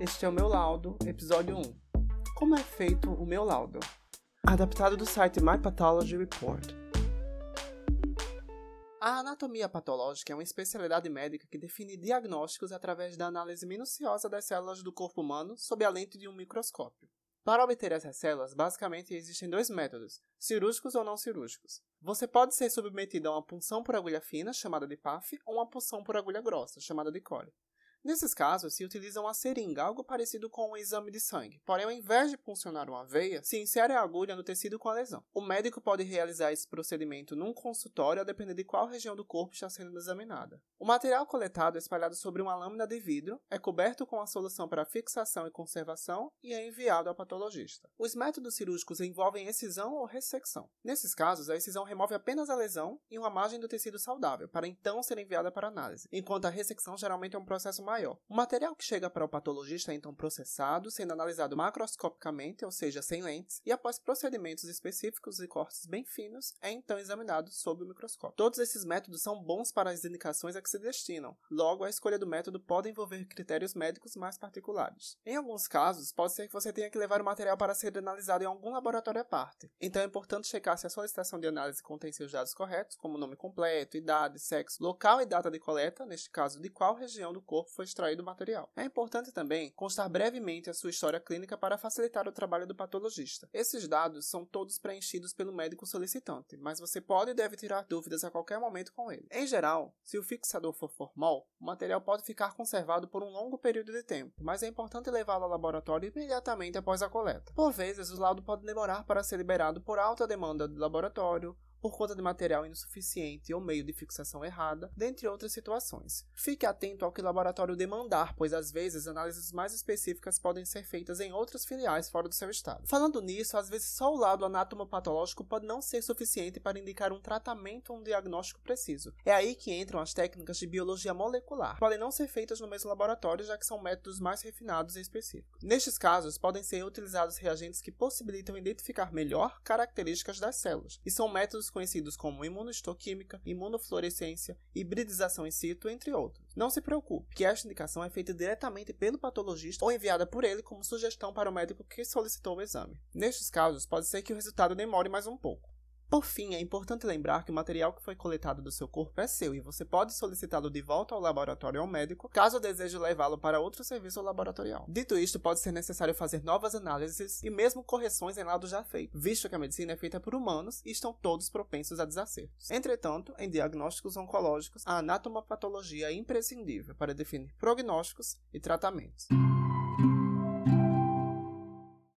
Este é o meu laudo, episódio 1. Como é feito o meu laudo? Adaptado do site My Pathology Report. A anatomia patológica é uma especialidade médica que define diagnósticos através da análise minuciosa das células do corpo humano sob a lente de um microscópio. Para obter essas células, basicamente existem dois métodos, cirúrgicos ou não cirúrgicos. Você pode ser submetido a uma punção por agulha fina, chamada de PAF, ou uma punção por agulha grossa, chamada de core. Nesses casos, se utiliza uma seringa, algo parecido com um exame de sangue. Porém, ao invés de funcionar uma veia, se insere a agulha no tecido com a lesão. O médico pode realizar esse procedimento num consultório a depender de qual região do corpo está sendo examinada. O material coletado é espalhado sobre uma lâmina de vidro, é coberto com a solução para fixação e conservação e é enviado ao patologista. Os métodos cirúrgicos envolvem excisão ou ressecção. Nesses casos, a excisão remove apenas a lesão e uma margem do tecido saudável, para então ser enviada para análise, enquanto a ressecção geralmente é um processo mais maior. O material que chega para o patologista é então processado, sendo analisado macroscopicamente, ou seja, sem lentes, e após procedimentos específicos e cortes bem finos, é então examinado sob o microscópio. Todos esses métodos são bons para as indicações a que se destinam, logo a escolha do método pode envolver critérios médicos mais particulares. Em alguns casos, pode ser que você tenha que levar o material para ser analisado em algum laboratório à parte, então é importante checar se a solicitação de análise contém seus dados corretos, como nome completo, idade, sexo, local e data de coleta, neste caso de qual região do corpo foi extraído o material. É importante também constar brevemente a sua história clínica para facilitar o trabalho do patologista. Esses dados são todos preenchidos pelo médico solicitante, mas você pode e deve tirar dúvidas a qualquer momento com ele. Em geral, se o fixador for formal, o material pode ficar conservado por um longo período de tempo, mas é importante levá-lo ao laboratório imediatamente após a coleta. Por vezes, o laudo pode demorar para ser liberado por alta demanda do laboratório por conta de material insuficiente ou meio de fixação errada, dentre outras situações. Fique atento ao que o laboratório demandar, pois às vezes análises mais específicas podem ser feitas em outras filiais fora do seu estado. Falando nisso, às vezes só o lado anatomopatológico pode não ser suficiente para indicar um tratamento ou um diagnóstico preciso. É aí que entram as técnicas de biologia molecular. Podem não ser feitas no mesmo laboratório, já que são métodos mais refinados e específicos. Nestes casos, podem ser utilizados reagentes que possibilitam identificar melhor características das células, e são métodos conhecidos como imunohistoquímica, imunofluorescência, hibridização in situ, entre outros. Não se preocupe, que esta indicação é feita diretamente pelo patologista ou enviada por ele como sugestão para o médico que solicitou o exame. Nestes casos, pode ser que o resultado demore mais um pouco. Por fim, é importante lembrar que o material que foi coletado do seu corpo é seu e você pode solicitá-lo de volta ao laboratório ou médico caso deseje levá-lo para outro serviço laboratorial. Dito isto, pode ser necessário fazer novas análises e mesmo correções em lado já feito, visto que a medicina é feita por humanos e estão todos propensos a desacertos. Entretanto, em diagnósticos oncológicos, a anatomopatologia é imprescindível para definir prognósticos e tratamentos.